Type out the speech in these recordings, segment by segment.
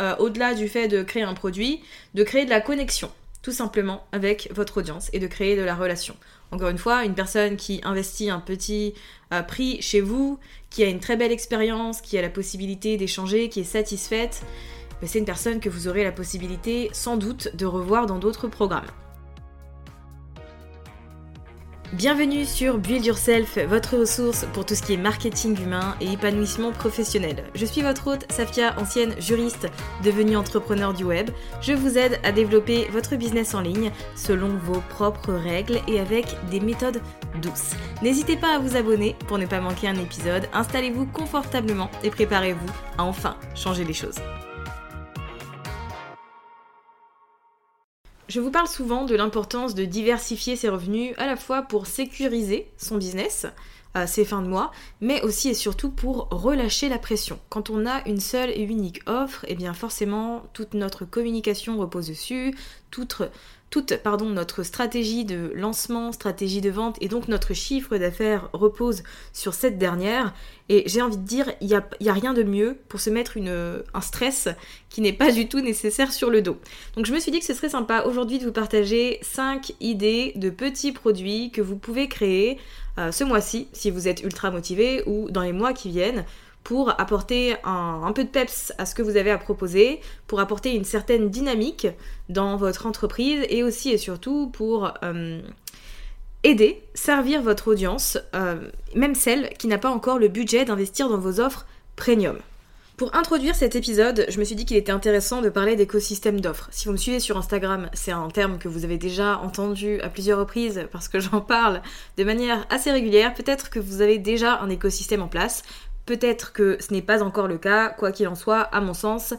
euh, au-delà du fait de créer un produit, de créer de la connexion, tout simplement, avec votre audience et de créer de la relation. Encore une fois, une personne qui investit un petit euh, prix chez vous, qui a une très belle expérience, qui a la possibilité d'échanger, qui est satisfaite, ben, c'est une personne que vous aurez la possibilité sans doute de revoir dans d'autres programmes. Bienvenue sur Build Yourself, votre ressource pour tout ce qui est marketing humain et épanouissement professionnel. Je suis votre hôte, Safia, ancienne juriste devenue entrepreneur du web. Je vous aide à développer votre business en ligne selon vos propres règles et avec des méthodes douces. N'hésitez pas à vous abonner pour ne pas manquer un épisode. Installez-vous confortablement et préparez-vous à enfin changer les choses. Je vous parle souvent de l'importance de diversifier ses revenus à la fois pour sécuriser son business, euh, ses fins de mois, mais aussi et surtout pour relâcher la pression. Quand on a une seule et unique offre, et eh bien forcément toute notre communication repose dessus, toute toute pardon, notre stratégie de lancement, stratégie de vente et donc notre chiffre d'affaires repose sur cette dernière. Et j'ai envie de dire, il n'y a, rien de mieux pour se mettre un stress qui n'est pas du tout nécessaire sur le dos. Donc je me suis dit que ce serait sympa aujourd'hui de vous partager 5 idées de petits produits que vous pouvez créer euh, ce mois-ci si vous êtes ultra motivé ou dans les mois qui viennent pour apporter un, peu de peps à ce que vous avez à proposer, pour apporter une certaine dynamique dans votre entreprise et aussi et surtout pour euh, aider, servir votre audience, euh, même celle qui n'a pas encore le budget d'investir dans vos offres premium. Pour introduire cet épisode, je me suis dit qu'il était intéressant de parler d'écosystème d'offres. Si vous me suivez sur Instagram, c'est un terme que vous avez déjà entendu à plusieurs reprises parce que j'en parle de manière assez régulière. Peut-être que vous avez déjà un écosystème en place. Peut-être que ce n'est pas encore le cas, quoi qu'il en soit, à mon sens,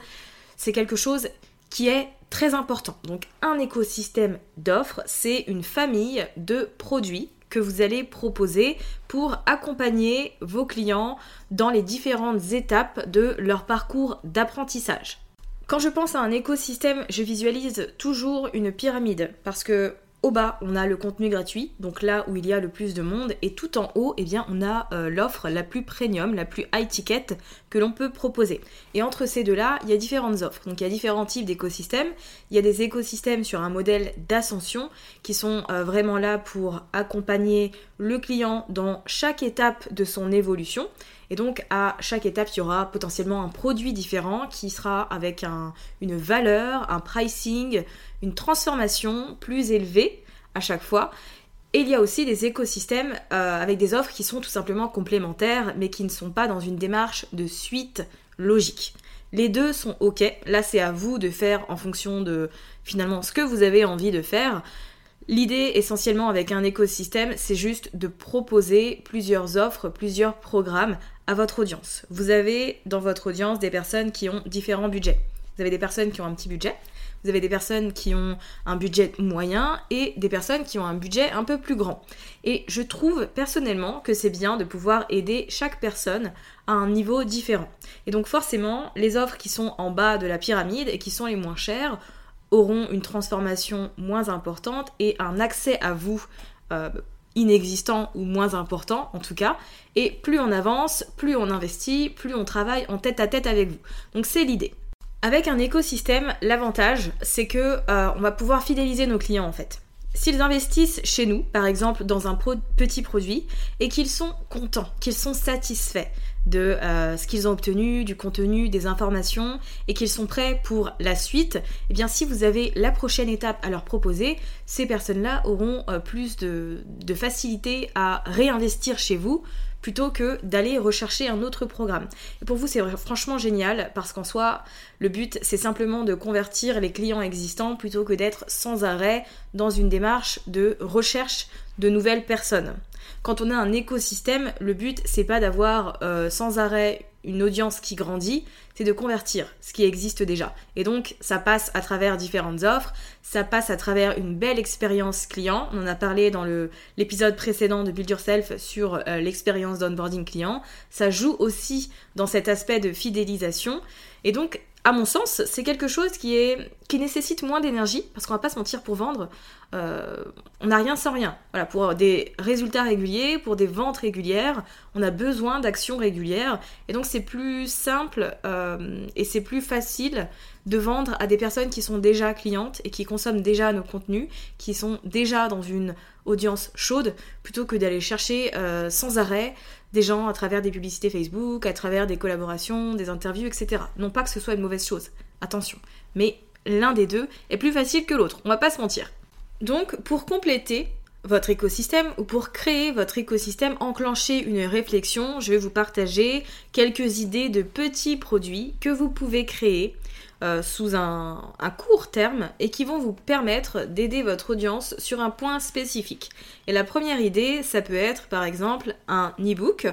c'est quelque chose qui est très important. Donc un écosystème d'offres, c'est une famille de produits que vous allez proposer pour accompagner vos clients dans les différentes étapes de leur parcours d'apprentissage. Quand je pense à un écosystème, je visualise toujours une pyramide parce que au bas, on a le contenu gratuit, donc là où il y a le plus de monde, et tout en haut, eh bien, on a euh, l'offre la plus premium, la plus high ticket que l'on peut proposer. Et entre ces deux-là, il y a différentes offres. Donc il y a différents types d'écosystèmes. Il y a des écosystèmes sur un modèle d'ascension qui sont euh, vraiment là pour accompagner le client dans chaque étape de son évolution. Et donc à chaque étape, il y aura potentiellement un produit différent qui sera avec une valeur, un pricing, une transformation plus élevée à chaque fois. Et il y a aussi des écosystèmes euh, avec des offres qui sont tout simplement complémentaires, mais qui ne sont pas dans une démarche de suite logique. Les deux sont ok. Là, c'est à vous de faire en fonction de finalement ce que vous avez envie de faire. L'idée essentiellement avec un écosystème, c'est juste de proposer plusieurs offres, plusieurs programmes à votre audience. Vous avez dans votre audience des personnes qui ont différents budgets. Vous avez des personnes qui ont un petit budget, vous avez des personnes qui ont un budget moyen et des personnes qui ont un budget un peu plus grand. Et je trouve personnellement que c'est bien de pouvoir aider chaque personne à un niveau différent. Et donc forcément, les offres qui sont en bas de la pyramide et qui sont les moins chères auront une transformation moins importante et un accès à vous euh, inexistant ou moins important en tout cas. Et plus on avance, plus on investit, plus on travaille en tête à tête avec vous. Donc c'est l'idée. Avec un écosystème, l'avantage, c'est que euh, on va pouvoir fidéliser nos clients en fait. S'ils investissent chez nous, par exemple, dans un petit produit, et qu'ils sont contents, qu'ils sont satisfaits de euh, ce qu'ils ont obtenu, du contenu, des informations, et qu'ils sont prêts pour la suite, eh bien si vous avez la prochaine étape à leur proposer, ces personnes-là auront euh, plus de facilité à réinvestir chez vous plutôt que d'aller rechercher un autre programme. Et pour vous, c'est franchement génial parce qu'en soi, le but, c'est simplement de convertir les clients existants plutôt que d'être sans arrêt dans une démarche de recherche de nouvelles personnes. Quand on a un écosystème, le but, c'est pas d'avoir euh, sans arrêt une audience qui grandit, c'est de convertir ce qui existe déjà. Et donc, ça passe à travers différentes offres, ça passe à travers une belle expérience client. On en a parlé dans l'épisode précédent de Build Yourself sur euh, l'expérience d'onboarding client. Ça joue aussi dans cet aspect de fidélisation. Et donc, à mon sens, c'est quelque chose qui, nécessite moins d'énergie, parce qu'on va pas se mentir pour vendre, euh, on n'a rien sans rien. Voilà, pour des résultats réguliers, pour des ventes régulières, on a besoin d'actions régulières, et donc c'est plus simple euh, et c'est plus facile de vendre à des personnes qui sont déjà clientes et qui consomment déjà nos contenus, qui sont déjà dans une audience chaude, plutôt que d'aller chercher euh, sans arrêt des gens à travers des publicités Facebook, à travers des collaborations, des interviews, etc. Non pas que ce soit une mauvaise chose, attention. Mais l'un des deux est plus facile que l'autre, on va pas se mentir. Donc, pour compléter votre écosystème ou pour créer votre écosystème, enclencher une réflexion, je vais vous partager quelques idées de petits produits que vous pouvez créer euh, sous un, court terme et qui vont vous permettre d'aider votre audience sur un point spécifique. Et la première idée, ça peut être par exemple un e-book,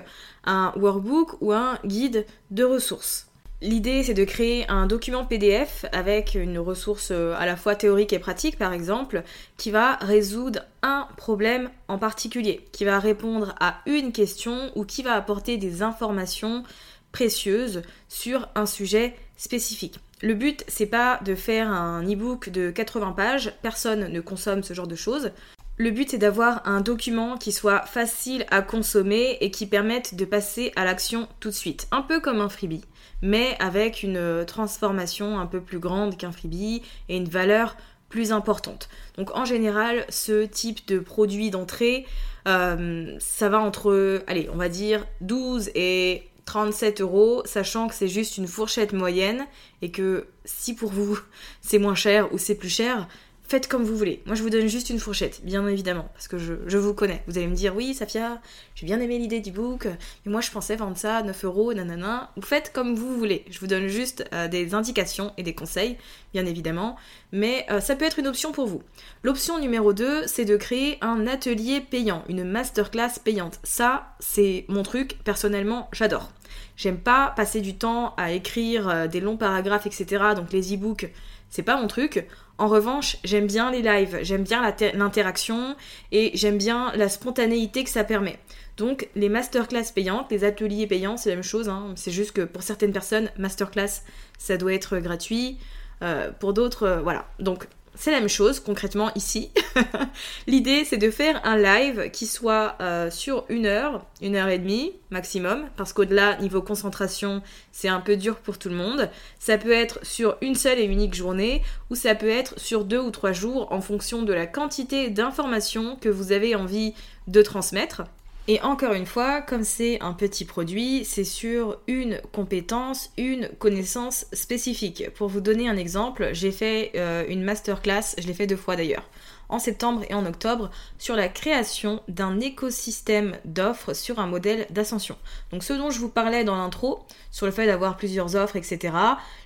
un workbook ou un guide de ressources. L'idée, c'est de créer un document PDF avec une ressource euh, à la fois théorique et pratique, par exemple, qui va résoudre un problème en particulier, qui va répondre à une question ou qui va apporter des informations précieuses sur un sujet spécifique. Le but, c'est pas de faire un e-book de 80 pages, personne ne consomme ce genre de choses. Le but, c'est d'avoir un document qui soit facile à consommer et qui permette de passer à l'action tout de suite. Un peu comme un freebie, mais avec une transformation un peu plus grande qu'un freebie et une valeur plus importante. Donc en général, ce type de produit d'entrée, euh, ça va entre, allez, on va dire 12 et 37 euros, sachant que c'est juste une fourchette moyenne et que si pour vous c'est moins cher ou c'est plus cher, faites comme vous voulez. Moi, je vous donne juste une fourchette, bien évidemment, parce que je, vous connais. Vous allez me dire, oui, Safia, j'ai bien aimé l'idée du book, mais moi, je pensais vendre ça à 9 euros, nanana. Vous faites comme vous voulez. Je vous donne juste euh, des indications et des conseils, bien évidemment, mais euh, ça peut être une option pour vous. L'option numéro 2, c'est de créer un atelier payant, une masterclass payante. Ça, c'est mon truc, personnellement, j'adore. J'aime pas passer du temps à écrire euh, des longs paragraphes, etc. Donc les e-books, c'est pas mon truc. En revanche, j'aime bien les lives, j'aime bien l'interaction et j'aime bien la spontanéité que ça permet. Donc les masterclass payantes, les ateliers payants, c'est la même chose. Hein. C'est juste que pour certaines personnes, masterclass, ça doit être gratuit. Euh, pour d'autres, euh, voilà. Donc c'est la même chose concrètement ici. L'idée c'est de faire un live qui soit euh, sur une heure, une heure et demie maximum, parce qu'au-delà, niveau concentration, c'est un peu dur pour tout le monde. Ça peut être sur une seule et unique journée, ou ça peut être sur deux ou trois jours en fonction de la quantité d'informations que vous avez envie de transmettre. Et encore une fois, comme c'est un petit produit, c'est sur une compétence, une connaissance spécifique. Pour vous donner un exemple, j'ai fait euh, une masterclass, je l'ai fait deux fois d'ailleurs, en septembre et en octobre, sur la création d'un écosystème d'offres sur un modèle d'ascension. Donc ce dont je vous parlais dans l'intro, sur le fait d'avoir plusieurs offres, etc.,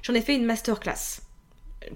j'en ai fait une masterclass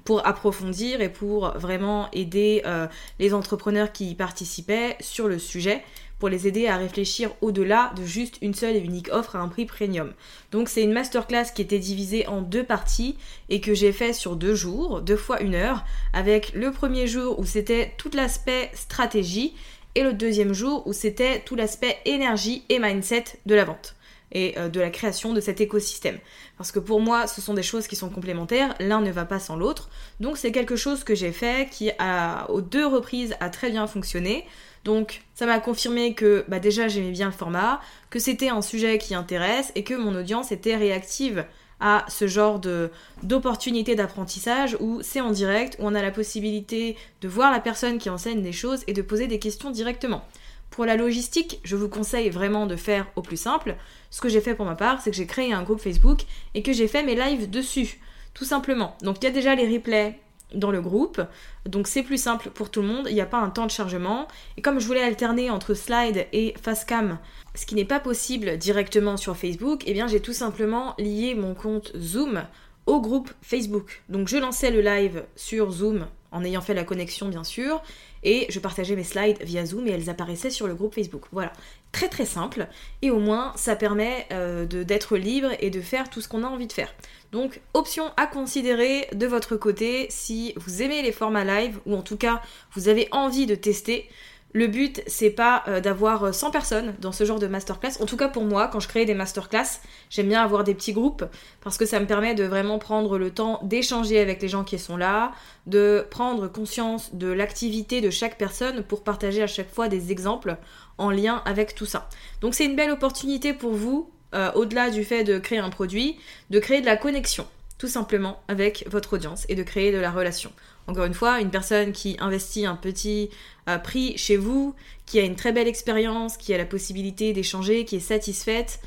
pour approfondir et pour vraiment aider euh, les entrepreneurs qui y participaient sur le sujet pour les aider à réfléchir au-delà de juste une seule et unique offre à un prix premium. Donc c'est une masterclass qui était divisée en deux parties et que j'ai fait sur deux jours, deux fois une heure, avec le premier jour où c'était tout l'aspect stratégie et le deuxième jour où c'était tout l'aspect énergie et mindset de la vente et euh, de la création de cet écosystème. Parce que pour moi, ce sont des choses qui sont complémentaires, l'un ne va pas sans l'autre. Donc c'est quelque chose que j'ai fait qui a aux deux reprises a très bien fonctionné. Donc ça m'a confirmé que bah, déjà j'aimais bien le format, que c'était un sujet qui intéresse et que mon audience était réactive à ce genre de d'opportunité d'apprentissage où c'est en direct, où on a la possibilité de voir la personne qui enseigne des choses et de poser des questions directement. Pour la logistique, je vous conseille vraiment de faire au plus simple. Ce que j'ai fait pour ma part, c'est que j'ai créé un groupe Facebook et que j'ai fait mes lives dessus, tout simplement. Donc il y a déjà les replays dans le groupe, donc c'est plus simple pour tout le monde, il n'y a pas un temps de chargement. Et comme je voulais alterner entre slide et facecam, ce qui n'est pas possible directement sur Facebook, eh bien j'ai tout simplement lié mon compte Zoom au groupe Facebook. Donc je lançais le live sur Zoom en ayant fait la connexion bien sûr, et je partageais mes slides via Zoom et elles apparaissaient sur le groupe Facebook. Voilà, très très simple, et au moins ça permet euh, d'être libre et de faire tout ce qu'on a envie de faire. Donc option à considérer de votre côté si vous aimez les formats live, ou en tout cas vous avez envie de tester. Le but, c'est pas euh, d'avoir 100 personnes dans ce genre de masterclass. En tout cas, pour moi, quand je crée des masterclass, j'aime bien avoir des petits groupes parce que ça me permet de vraiment prendre le temps d'échanger avec les gens qui sont là, de prendre conscience de l'activité de chaque personne pour partager à chaque fois des exemples en lien avec tout ça. Donc, c'est une belle opportunité pour vous, euh, au-delà du fait de créer un produit, de créer de la connexion tout simplement avec votre audience et de créer de la relation. Encore une fois, une personne qui investit un petit euh, prix chez vous, qui a une très belle expérience, qui a la possibilité d'échanger, qui est satisfaite,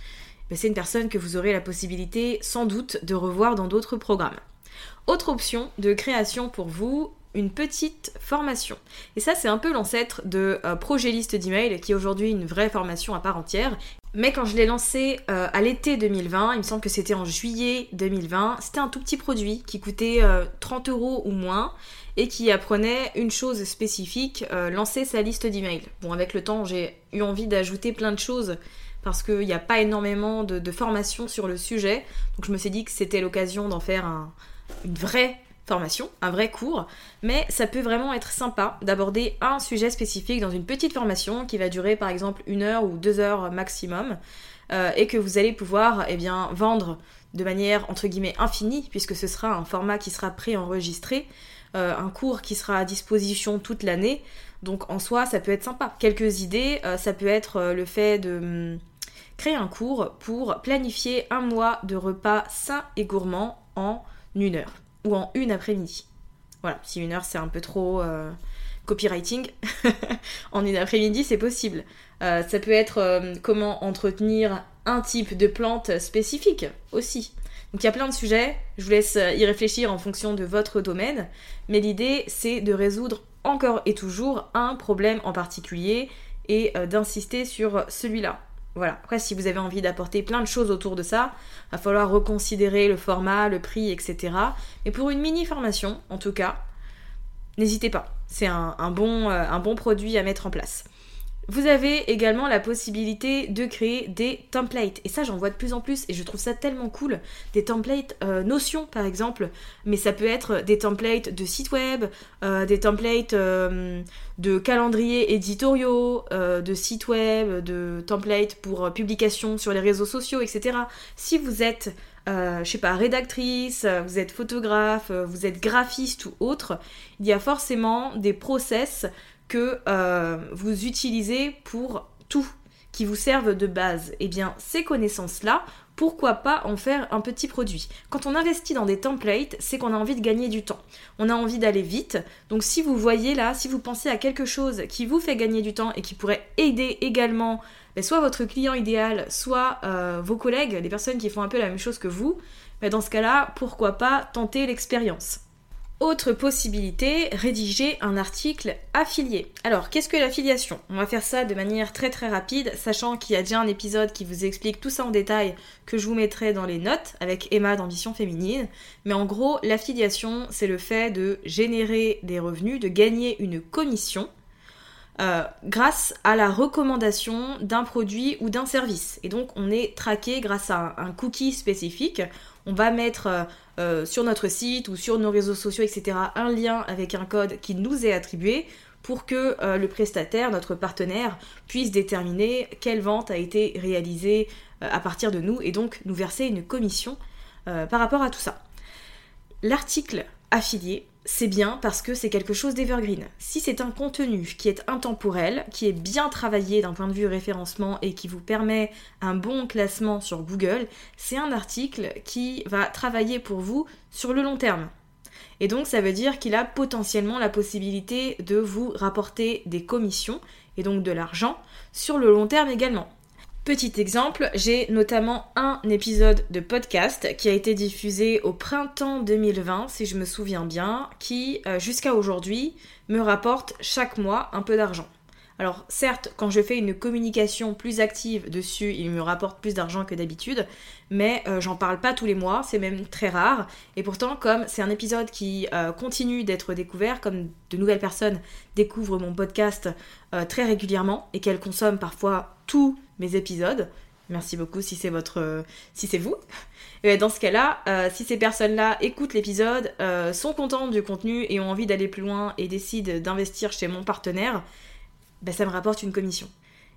ben, c'est une personne que vous aurez la possibilité sans doute de revoir dans d'autres programmes. Autre option de création pour vous, une petite formation. Et ça, c'est un peu l'ancêtre de euh, Projet Liste d'email, qui est aujourd'hui une vraie formation à part entière. Mais quand je l'ai lancé euh, à l'été 2020, il me semble que c'était en juillet 2020, c'était un tout petit produit qui coûtait 30 euros ou moins et qui apprenait une chose spécifique, euh, lancer sa liste d'emails. Bon, avec le temps, j'ai eu envie d'ajouter plein de choses parce qu'il n'y a pas énormément de, formation sur le sujet. Donc je me suis dit que c'était l'occasion d'en faire une vraie formation, un vrai cours. Mais ça peut vraiment être sympa d'aborder un sujet spécifique dans une petite formation qui va durer par exemple une heure ou deux heures maximum. Euh, et que vous allez pouvoir eh bien, vendre de manière entre guillemets infinie, puisque ce sera un format qui sera préenregistré. Euh, un cours qui sera à disposition toute l'année. Donc en soi, ça peut être sympa. Quelques idées, euh, ça peut être euh, le fait de hum, créer un cours pour planifier un mois de repas sains et gourmands en une heure ou en une après-midi. Voilà, si une heure c'est un peu trop copywriting, en une après-midi c'est possible. ça peut être comment entretenir un type de plante spécifique aussi. Donc il y a plein de sujets, je vous laisse y réfléchir en fonction de votre domaine, mais l'idée c'est de résoudre encore et toujours un problème en particulier et euh, d'insister sur celui-là. Voilà. Après, si vous avez envie d'apporter plein de choses autour de ça, va falloir reconsidérer le format, le prix, etc. Mais pour une mini formation, en tout cas, n'hésitez pas. C'est un, bon, euh, un bon produit à mettre en place. Vous avez également la possibilité de créer des templates. Et ça, j'en vois de plus en plus et je trouve ça tellement cool. Des templates euh, Notion, par exemple. Mais ça peut être des templates de sites web, euh, des templates euh, de calendriers éditoriaux, de sites web, de templates pour publication sur les réseaux sociaux, etc. Si vous êtes je sais pas, rédactrice, vous êtes photographe, vous êtes graphiste ou autre, il y a forcément des process que euh, vous utilisez pour tout, qui vous servent de base. Eh bien, ces connaissances-là, pourquoi pas en faire un petit produit? Quand on investit dans des templates, c'est qu'on a envie de gagner du temps. On a envie d'aller vite. Donc si vous voyez là, si vous pensez à quelque chose qui vous fait gagner du temps et qui pourrait aider également ben, soit votre client idéal, soit euh, vos collègues, les personnes qui font un peu la même chose que vous, ben, dans ce cas-là, pourquoi pas tenter l'expérience? Autre possibilité, rédiger un article affilié. Alors, qu'est-ce que l'affiliation? On va faire ça de manière très très rapide, sachant qu'il y a déjà un épisode qui vous explique tout ça en détail que je vous mettrai dans les notes avec Emma d'Ambition Féminine. Mais en gros, l'affiliation, c'est le fait de générer des revenus, de gagner une commission euh, grâce à la recommandation d'un produit ou d'un service. Et donc on est traqué grâce à un, cookie spécifique. On va mettre euh, euh, sur notre site ou sur nos réseaux sociaux, etc., un lien avec un code qui nous est attribué pour que le prestataire, notre partenaire, puisse déterminer quelle vente a été réalisée à partir de nous et donc nous verser une commission par rapport à tout ça. L'article affilié c'est bien parce que c'est quelque chose d'evergreen. Si c'est un contenu qui est intemporel, qui est bien travaillé d'un point de vue référencement et qui vous permet un bon classement sur Google, c'est un article qui va travailler pour vous sur le long terme. Et donc ça veut dire qu'il a potentiellement la possibilité de vous rapporter des commissions et donc de l'argent sur le long terme également. Petit exemple, j'ai notamment un épisode de podcast qui a été diffusé au printemps 2020, si je me souviens bien, qui euh, jusqu'à aujourd'hui me rapporte chaque mois un peu d'argent. Alors certes, quand je fais une communication plus active dessus, il me rapporte plus d'argent que d'habitude, mais euh, j'en parle pas tous les mois, c'est même très rare. Et pourtant, comme c'est un épisode qui euh, continue d'être découvert, comme de nouvelles personnes découvrent mon podcast très régulièrement et qu'elles consomment parfois tous mes épisodes, merci beaucoup si c'est votre, si c'est vous. Et dans ce cas-là, si ces personnes-là écoutent l'épisode, sont contentes du contenu et ont envie d'aller plus loin et décident d'investir chez mon partenaire, ben, ça me rapporte une commission.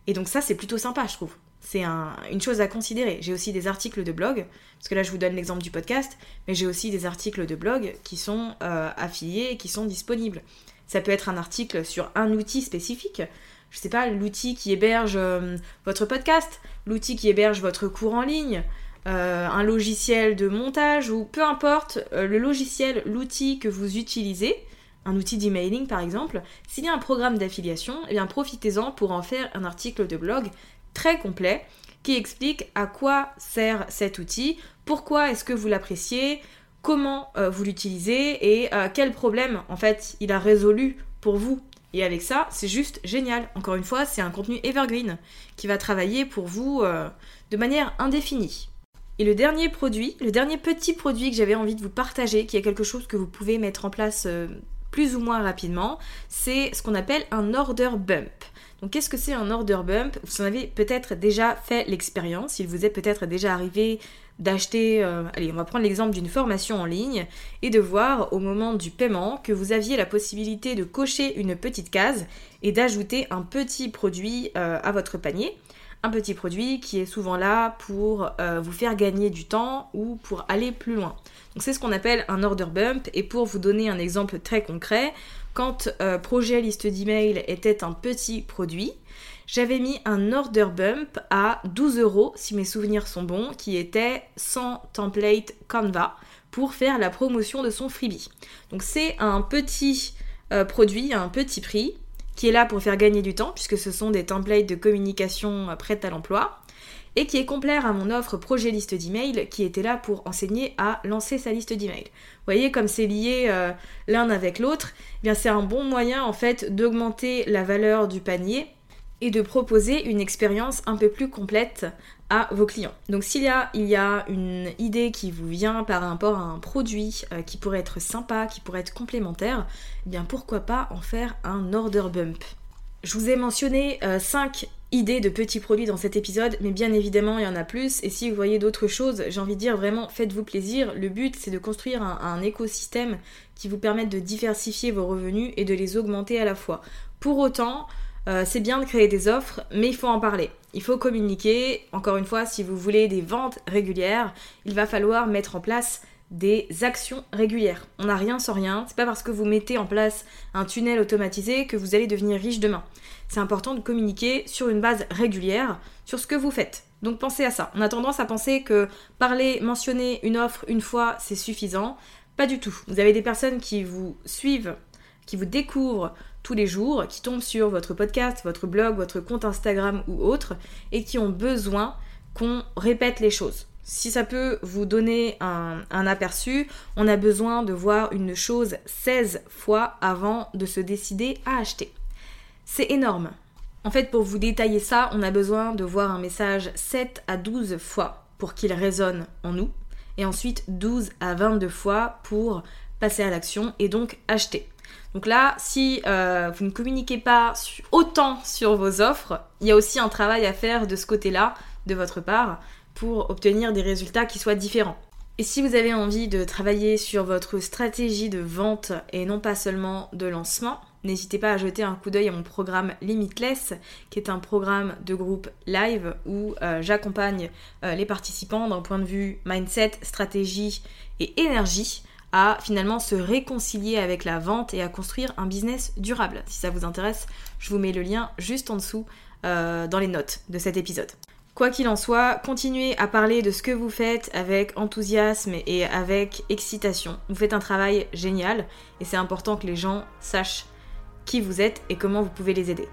Et donc ça, c'est plutôt sympa, je trouve. C'est une chose à considérer. J'ai aussi des articles de blog, parce que là, je vous donne l'exemple du podcast, mais j'ai aussi des articles de blog qui sont euh, affiliés et qui sont disponibles. Ça peut être un article sur un outil spécifique. Je sais pas, l'outil qui héberge euh, votre podcast, l'outil qui héberge votre cours en ligne, euh, un logiciel de montage ou peu importe le logiciel, l'outil que vous utilisez un outil d'emailing par exemple, s'il y a un programme d'affiliation, eh profitez-en pour en faire un article de blog très complet qui explique à quoi sert cet outil, pourquoi est-ce que vous l'appréciez, comment euh, vous l'utilisez et euh, quel problème en fait il a résolu pour vous. Et avec ça, c'est juste génial. Encore une fois, c'est un contenu evergreen qui va travailler pour vous euh, de manière indéfinie. Et le dernier produit, le dernier petit produit que j'avais envie de vous partager, qui est quelque chose que vous pouvez mettre en place plus ou moins rapidement, c'est ce qu'on appelle un order bump. Donc qu'est-ce que c'est un order bump? Vous en avez peut-être déjà fait l'expérience, il vous est peut-être déjà arrivé d'acheter, euh, allez on va prendre l'exemple d'une formation en ligne et de voir au moment du paiement que vous aviez la possibilité de cocher une petite case et d'ajouter un petit produit euh, à votre panier un petit produit qui est souvent là pour euh, vous faire gagner du temps ou pour aller plus loin. C'est ce qu'on appelle un order bump et pour vous donner un exemple très concret, quand euh, projet liste d'email était un petit produit, j'avais mis un order bump à 12 euros si mes souvenirs sont bons, qui était sans template Canva pour faire la promotion de son freebie. Donc c'est un petit euh, produit un petit prix qui est là pour faire gagner du temps, puisque ce sont des templates de communication prêtes à l'emploi, et qui est complément à mon offre projet liste d'email, qui était là pour enseigner à lancer sa liste d'email. Vous voyez comme c'est lié euh, l'un avec l'autre, eh bien c'est un bon moyen en fait d'augmenter la valeur du panier et de proposer une expérience un peu plus complète à vos clients. Donc s'il y a, il y a une idée qui vous vient par rapport à un produit euh, qui pourrait être sympa, qui pourrait être complémentaire, eh bien pourquoi pas en faire un order bump? Je vous ai mentionné 5 euh, idées de petits produits dans cet épisode, mais bien évidemment il y en a plus. Et si vous voyez d'autres choses, j'ai envie de dire vraiment faites-vous plaisir. Le but c'est de construire un, écosystème qui vous permette de diversifier vos revenus et de les augmenter à la fois. Pour autant, euh, c'est bien de créer des offres, mais il faut en parler. Il faut communiquer. Encore une fois, si vous voulez des ventes régulières, il va falloir mettre en place des actions régulières. On n'a rien sans rien. C'est pas parce que vous mettez en place un tunnel automatisé que vous allez devenir riche demain. C'est important de communiquer sur une base régulière sur ce que vous faites. Donc pensez à ça. On a tendance à penser que parler, mentionner une offre une fois, c'est suffisant. Pas du tout. Vous avez des personnes qui vous suivent, qui vous découvrent tous les jours, qui tombent sur votre podcast, votre blog, votre compte Instagram ou autre, et qui ont besoin qu'on répète les choses. Si ça peut vous donner un, aperçu, on a besoin de voir une chose 16 fois avant de se décider à acheter. C'est énorme. En fait, pour vous détailler ça, on a besoin de voir un message 7 à 12 fois pour qu'il résonne en nous, et ensuite 12 à 22 fois pour passer à l'action et donc acheter. Donc là, si euh, vous ne communiquez pas autant sur vos offres, il y a aussi un travail à faire de ce côté-là, de votre part, pour obtenir des résultats qui soient différents. Et si vous avez envie de travailler sur votre stratégie de vente et non pas seulement de lancement, n'hésitez pas à jeter un coup d'œil à mon programme Limitless, qui est un programme de groupe live où euh, j'accompagne euh, les participants d'un point de vue mindset, stratégie et énergie à finalement se réconcilier avec la vente et à construire un business durable. Si ça vous intéresse, je vous mets le lien juste en dessous euh, dans les notes de cet épisode. Quoi qu'il en soit, continuez à parler de ce que vous faites avec enthousiasme et avec excitation. Vous faites un travail génial et c'est important que les gens sachent qui vous êtes et comment vous pouvez les aider.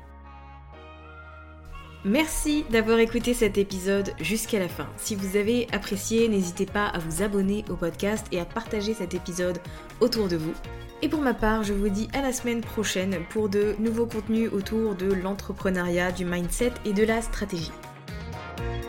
Merci d'avoir écouté cet épisode jusqu'à la fin. Si vous avez apprécié, n'hésitez pas à vous abonner au podcast et à partager cet épisode autour de vous. Et pour ma part, je vous dis à la semaine prochaine pour de nouveaux contenus autour de l'entrepreneuriat, du mindset et de la stratégie. Thank you.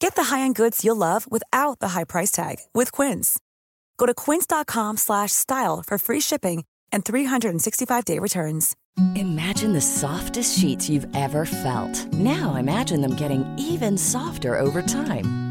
Get the high-end goods you'll love without the high price tag with Quince. Go to quince.com/style for free shipping and 365-day returns. Imagine the softest sheets you've ever felt. Now imagine them getting even softer over time.